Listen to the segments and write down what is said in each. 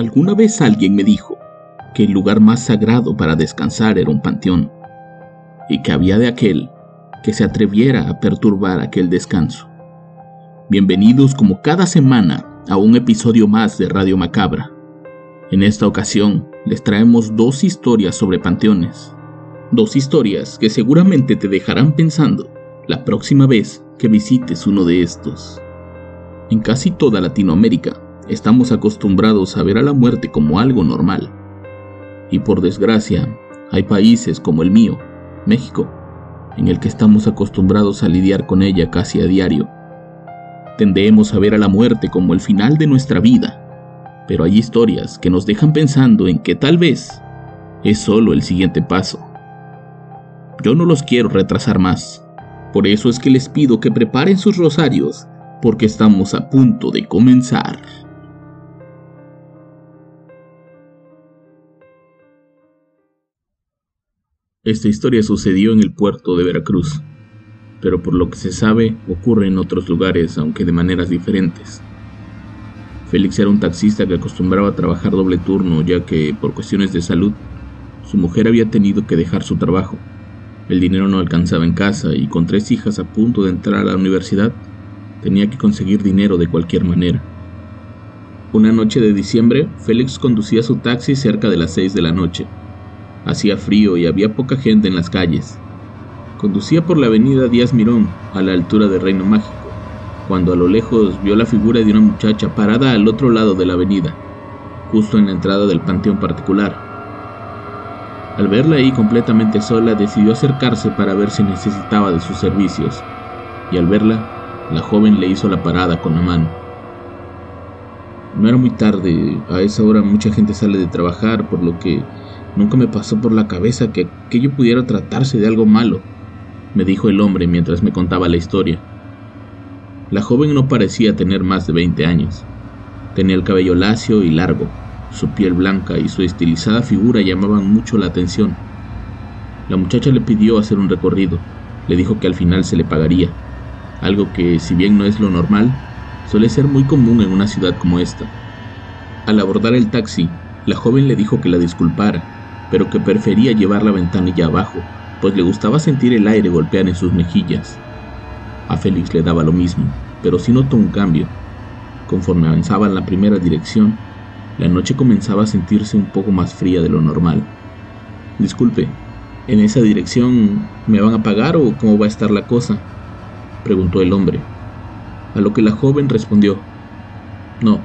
Alguna vez alguien me dijo que el lugar más sagrado para descansar era un panteón y que había de aquel que se atreviera a perturbar aquel descanso. Bienvenidos como cada semana a un episodio más de Radio Macabra. En esta ocasión les traemos dos historias sobre panteones. Dos historias que seguramente te dejarán pensando la próxima vez que visites uno de estos. En casi toda Latinoamérica estamos acostumbrados a ver a la muerte como algo normal. Y por desgracia, hay países como el mío, México, en el que estamos acostumbrados a lidiar con ella casi a diario. Tendemos a ver a la muerte como el final de nuestra vida, pero hay historias que nos dejan pensando en que tal vez es solo el siguiente paso. Yo no los quiero retrasar más, por eso es que les pido que preparen sus rosarios, porque estamos a punto de comenzar. Esta historia sucedió en el puerto de Veracruz, pero por lo que se sabe ocurre en otros lugares, aunque de maneras diferentes. Félix era un taxista que acostumbraba a trabajar doble turno, ya que, por cuestiones de salud, su mujer había tenido que dejar su trabajo. El dinero no alcanzaba en casa y con tres hijas a punto de entrar a la universidad, tenía que conseguir dinero de cualquier manera. Una noche de diciembre, Félix conducía su taxi cerca de las seis de la noche Hacía frío y había poca gente en las calles. Conducía por la avenida Díaz Mirón, a la altura de Reino Mágico, cuando a lo lejos vio la figura de una muchacha parada al otro lado de la avenida, justo en la entrada del panteón particular. Al verla ahí completamente sola, decidió acercarse para ver si necesitaba de sus servicios, y al verla, la joven le hizo la parada con la mano. No era muy tarde, a esa hora mucha gente sale de trabajar, por lo que Nunca me pasó por la cabeza que aquello pudiera tratarse de algo malo, me dijo el hombre mientras me contaba la historia. La joven no parecía tener más de 20 años. Tenía el cabello lacio y largo, su piel blanca y su estilizada figura llamaban mucho la atención. La muchacha le pidió hacer un recorrido, le dijo que al final se le pagaría, algo que, si bien no es lo normal, suele ser muy común en una ciudad como esta. Al abordar el taxi, la joven le dijo que la disculpara, pero que prefería llevar la ventanilla abajo, pues le gustaba sentir el aire golpear en sus mejillas. A Félix le daba lo mismo, pero sí notó un cambio. Conforme avanzaba en la primera dirección, la noche comenzaba a sentirse un poco más fría de lo normal. Disculpe, ¿en esa dirección me van a pagar o cómo va a estar la cosa? preguntó el hombre. A lo que la joven respondió, no,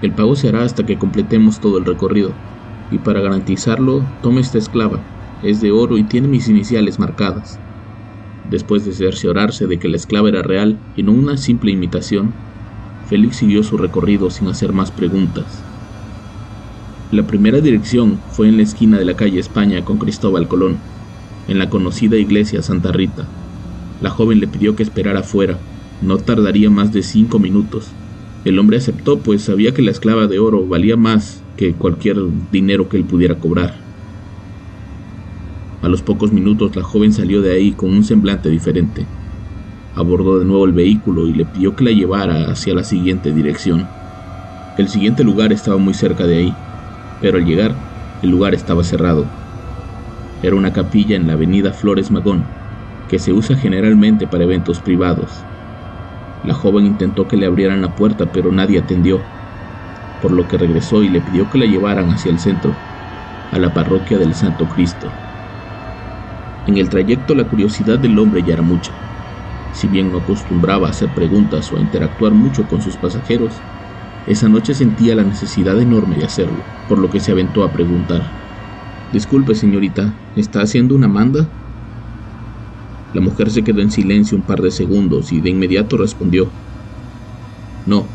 el pago se hará hasta que completemos todo el recorrido y para garantizarlo tome esta esclava. Es de oro y tiene mis iniciales marcadas. Después de cerciorarse de que la esclava era real y no una simple imitación, Félix siguió su recorrido sin hacer más preguntas. La primera dirección fue en la esquina de la calle España con Cristóbal Colón, en la conocida iglesia Santa Rita. La joven le pidió que esperara afuera, no tardaría más de cinco minutos. El hombre aceptó, pues sabía que la esclava de oro valía más que cualquier dinero que él pudiera cobrar. A los pocos minutos la joven salió de ahí con un semblante diferente. Abordó de nuevo el vehículo y le pidió que la llevara hacia la siguiente dirección. El siguiente lugar estaba muy cerca de ahí, pero al llegar, el lugar estaba cerrado. Era una capilla en la avenida Flores Magón, que se usa generalmente para eventos privados. La joven intentó que le abrieran la puerta, pero nadie atendió por lo que regresó y le pidió que la llevaran hacia el centro, a la parroquia del Santo Cristo. En el trayecto la curiosidad del hombre ya era mucha. Si bien no acostumbraba a hacer preguntas o a interactuar mucho con sus pasajeros, esa noche sentía la necesidad enorme de hacerlo, por lo que se aventó a preguntar. Disculpe, señorita, ¿está haciendo una manda? La mujer se quedó en silencio un par de segundos y de inmediato respondió, No,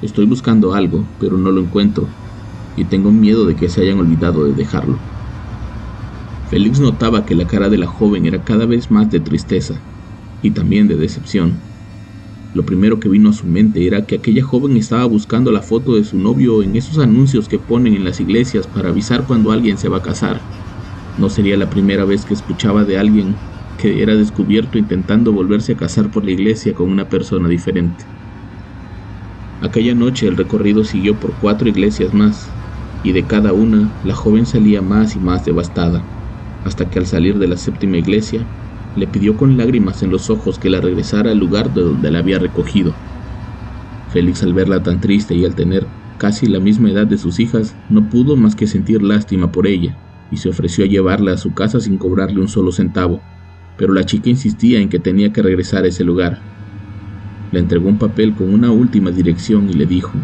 estoy buscando algo, pero no lo encuentro, y tengo miedo de que se hayan olvidado de dejarlo. Félix notaba que la cara de la joven era cada vez más de tristeza y también de decepción. Lo primero que vino a su mente era que aquella joven estaba buscando la foto de su novio en esos anuncios que ponen en las iglesias para avisar cuando alguien se va a casar. No sería la primera vez que escuchaba de alguien que era descubierto intentando volverse a casar por la iglesia con una persona diferente. Aquella noche el recorrido siguió por cuatro iglesias más, y de cada una la joven salía más y más devastada, hasta que al salir de la séptima iglesia, le pidió con lágrimas en los ojos que la regresara al lugar de donde la había recogido. Félix al verla tan triste y al tener casi la misma edad de sus hijas, no pudo más que sentir lástima por ella, y se ofreció a llevarla a su casa sin cobrarle un solo centavo pero la chica insistía en que tenía que regresar a ese lugar. Le entregó un papel con una última dirección y le dijo,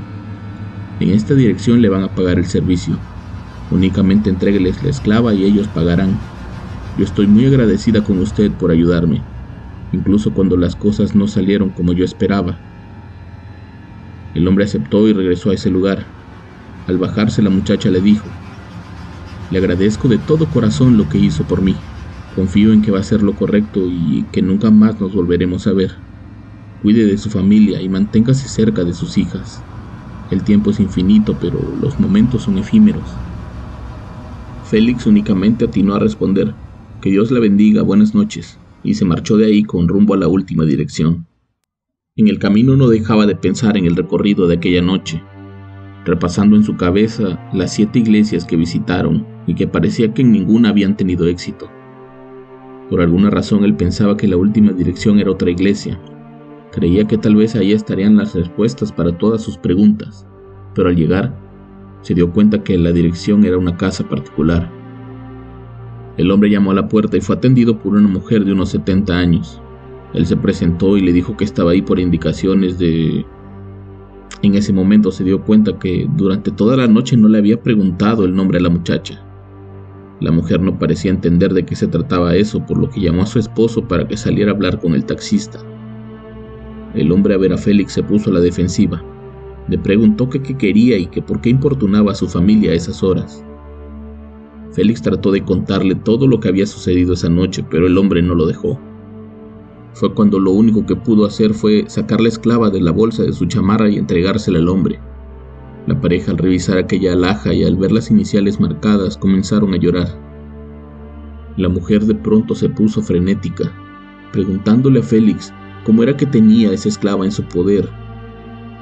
en esta dirección le van a pagar el servicio. Únicamente entrégueles la esclava y ellos pagarán. Yo estoy muy agradecida con usted por ayudarme, incluso cuando las cosas no salieron como yo esperaba. El hombre aceptó y regresó a ese lugar. Al bajarse la muchacha le dijo, le agradezco de todo corazón lo que hizo por mí. Confío en que va a ser lo correcto y que nunca más nos volveremos a ver. Cuide de su familia y manténgase cerca de sus hijas. El tiempo es infinito, pero los momentos son efímeros. Félix únicamente atinó a responder, que Dios la bendiga, buenas noches, y se marchó de ahí con rumbo a la última dirección. En el camino no dejaba de pensar en el recorrido de aquella noche, repasando en su cabeza las siete iglesias que visitaron y que parecía que en ninguna habían tenido éxito. Por alguna razón él pensaba que la última dirección era otra iglesia. Creía que tal vez ahí estarían las respuestas para todas sus preguntas, pero al llegar se dio cuenta que la dirección era una casa particular. El hombre llamó a la puerta y fue atendido por una mujer de unos 70 años. Él se presentó y le dijo que estaba ahí por indicaciones de... En ese momento se dio cuenta que durante toda la noche no le había preguntado el nombre a la muchacha. La mujer no parecía entender de qué se trataba eso, por lo que llamó a su esposo para que saliera a hablar con el taxista. El hombre a ver a Félix se puso a la defensiva. Le preguntó qué quería y que por qué importunaba a su familia a esas horas. Félix trató de contarle todo lo que había sucedido esa noche, pero el hombre no lo dejó. Fue cuando lo único que pudo hacer fue sacar la esclava de la bolsa de su chamarra y entregársela al hombre. La pareja al revisar aquella alhaja y al ver las iniciales marcadas comenzaron a llorar. La mujer de pronto se puso frenética, preguntándole a Félix cómo era que tenía esa esclava en su poder.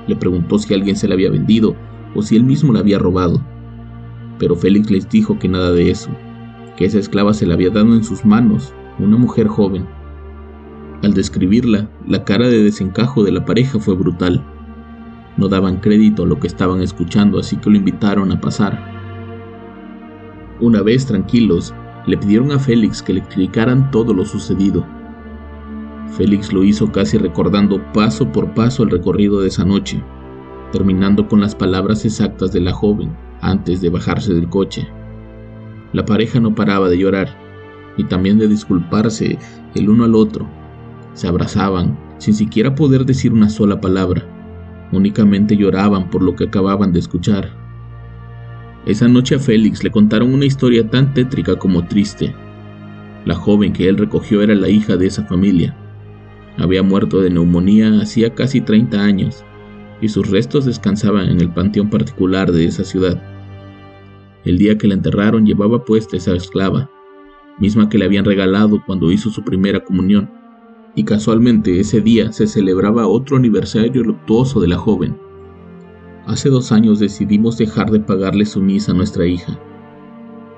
Le preguntó si alguien se la había vendido o si él mismo la había robado. Pero Félix les dijo que nada de eso, que esa esclava se la había dado en sus manos una mujer joven. Al describirla, la cara de desencajo de la pareja fue brutal. No daban crédito a lo que estaban escuchando, así que lo invitaron a pasar. Una vez tranquilos, le pidieron a Félix que le explicaran todo lo sucedido. Félix lo hizo casi recordando paso por paso el recorrido de esa noche, terminando con las palabras exactas de la joven antes de bajarse del coche. La pareja no paraba de llorar y también de disculparse el uno al otro. Se abrazaban sin siquiera poder decir una sola palabra. Únicamente lloraban por lo que acababan de escuchar. Esa noche a Félix le contaron una historia tan tétrica como triste. La joven que él recogió era la hija de esa familia. Había muerto de neumonía hacía casi 30 años y sus restos descansaban en el panteón particular de esa ciudad. El día que la enterraron llevaba puesta esa esclava, misma que le habían regalado cuando hizo su primera comunión y casualmente ese día se celebraba otro aniversario luctuoso de la joven. Hace dos años decidimos dejar de pagarle su misa a nuestra hija.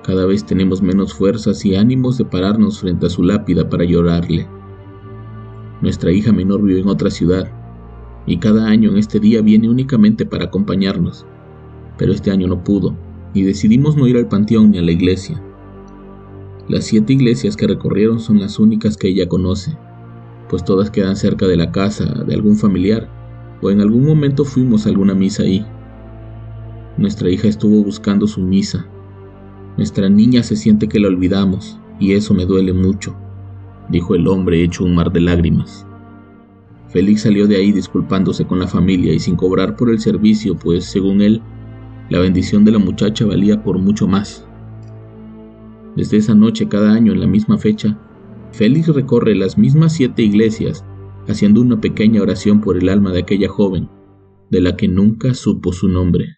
Cada vez tenemos menos fuerzas y ánimos de pararnos frente a su lápida para llorarle. Nuestra hija menor vive en otra ciudad, y cada año en este día viene únicamente para acompañarnos, pero este año no pudo, y decidimos no ir al panteón ni a la iglesia. Las siete iglesias que recorrieron son las únicas que ella conoce, pues todas quedan cerca de la casa de algún familiar, o en algún momento fuimos a alguna misa ahí. Nuestra hija estuvo buscando su misa, Nuestra niña se siente que la olvidamos, y eso me duele mucho, dijo el hombre hecho un mar de lágrimas. Félix salió de ahí disculpándose con la familia y sin cobrar por el servicio, pues, según él, la bendición de la muchacha valía por mucho más. Desde esa noche, cada año, en la misma fecha, Félix recorre las mismas siete iglesias, haciendo una pequeña oración por el alma de aquella joven, de la que nunca supo su nombre.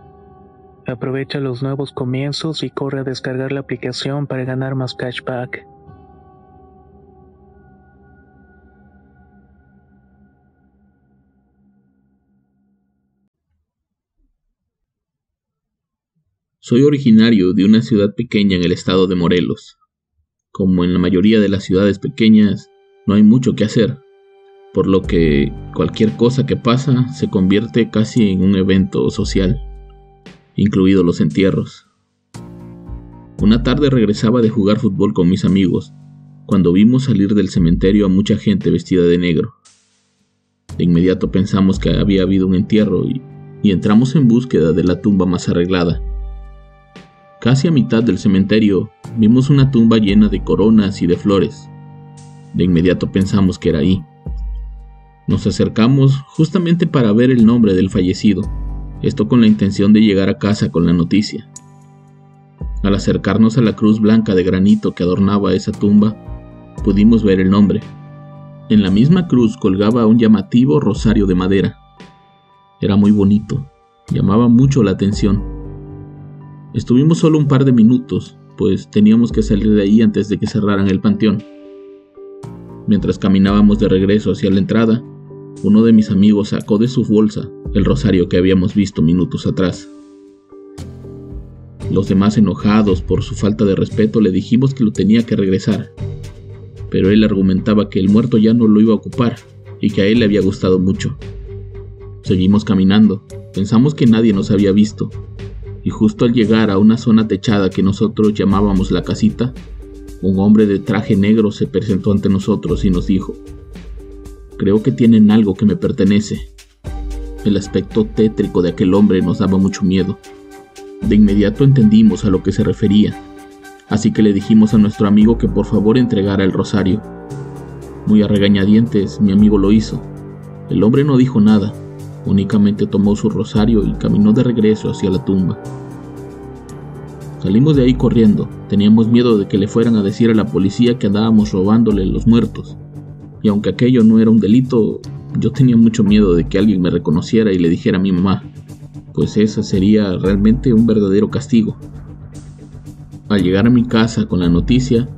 Aprovecha los nuevos comienzos y corre a descargar la aplicación para ganar más cashback. Soy originario de una ciudad pequeña en el estado de Morelos. Como en la mayoría de las ciudades pequeñas, no hay mucho que hacer, por lo que cualquier cosa que pasa se convierte casi en un evento social incluidos los entierros. Una tarde regresaba de jugar fútbol con mis amigos, cuando vimos salir del cementerio a mucha gente vestida de negro. De inmediato pensamos que había habido un entierro y, entramos en búsqueda de la tumba más arreglada. Casi a mitad del cementerio vimos una tumba llena de coronas y de flores. De inmediato pensamos que era ahí. Nos acercamos justamente para ver el nombre del fallecido esto con la intención de llegar a casa con la noticia. Al acercarnos a la cruz blanca de granito que adornaba esa tumba, pudimos ver el nombre. En la misma cruz colgaba un llamativo rosario de madera. Era muy bonito, llamaba mucho la atención. Estuvimos solo un par de minutos, pues teníamos que salir de ahí antes de que cerraran el panteón. Mientras caminábamos de regreso hacia la entrada, uno de mis amigos sacó de su bolsa el rosario que habíamos visto minutos atrás. Los demás enojados por su falta de respeto le dijimos que lo tenía que regresar, pero él argumentaba que el muerto ya no lo iba a ocupar y que a él le había gustado mucho. Seguimos caminando, pensamos que nadie nos había visto, y justo al llegar a una zona techada que nosotros llamábamos la casita, un hombre de traje negro se presentó ante nosotros y nos dijo, Creo que tienen algo que me pertenece. El aspecto tétrico de aquel hombre nos daba mucho miedo. De inmediato entendimos a lo que se refería, así que le dijimos a nuestro amigo que por favor entregara el rosario. Muy a regañadientes, mi amigo lo hizo. El hombre no dijo nada, únicamente tomó su rosario y caminó de regreso hacia la tumba. Salimos de ahí corriendo, teníamos miedo de que le fueran a decir a la policía que andábamos robándole los muertos. Y aunque aquello no era un delito, yo tenía mucho miedo de que alguien me reconociera y le dijera a mi mamá, pues esa sería realmente un verdadero castigo. Al llegar a mi casa con la noticia,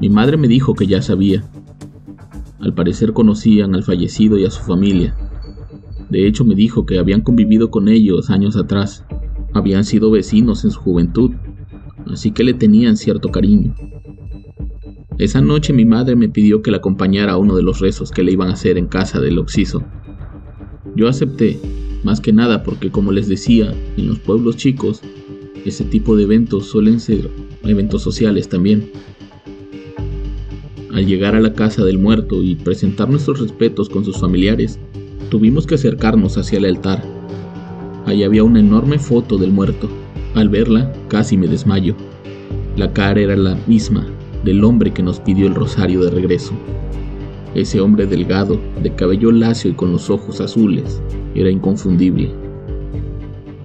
mi madre me dijo que ya sabía. Al parecer conocían al fallecido y a su familia. De hecho me dijo que habían convivido con ellos años atrás. Habían sido vecinos en su juventud así que le tenían cierto cariño. Esa noche mi madre me pidió que la acompañara a uno de los rezos que le iban a hacer en casa del Oxiso. Yo acepté, más que nada porque como les decía, en los pueblos chicos, ese tipo de eventos suelen ser eventos sociales también. Al llegar a la casa del muerto y presentar nuestros respetos con sus familiares, tuvimos que acercarnos hacia el altar. Allí había una enorme foto del muerto, al verla, casi me desmayo. La cara era la misma del hombre que nos pidió el rosario de regreso. Ese hombre delgado, de cabello lacio y con los ojos azules, era inconfundible.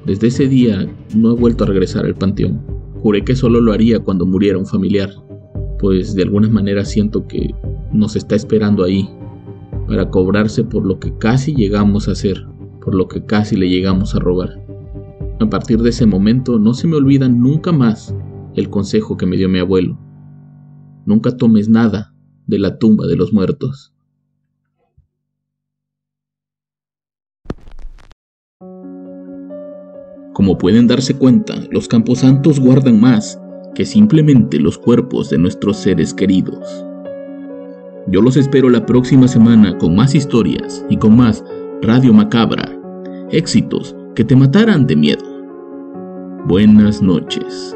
Desde ese día no he vuelto a regresar al panteón. Juré que solo lo haría cuando muriera un familiar, pues de alguna manera siento que nos está esperando ahí, para cobrarse por lo que casi llegamos a hacer, por lo que casi le llegamos a robar. A partir de ese momento no se me olvida nunca más el consejo que me dio mi abuelo. Nunca tomes nada de la tumba de los muertos. Como pueden darse cuenta, los camposantos guardan más que simplemente los cuerpos de nuestros seres queridos. Yo los espero la próxima semana con más historias y con más Radio Macabra, éxitos que te matarán de miedo. Buenas noches.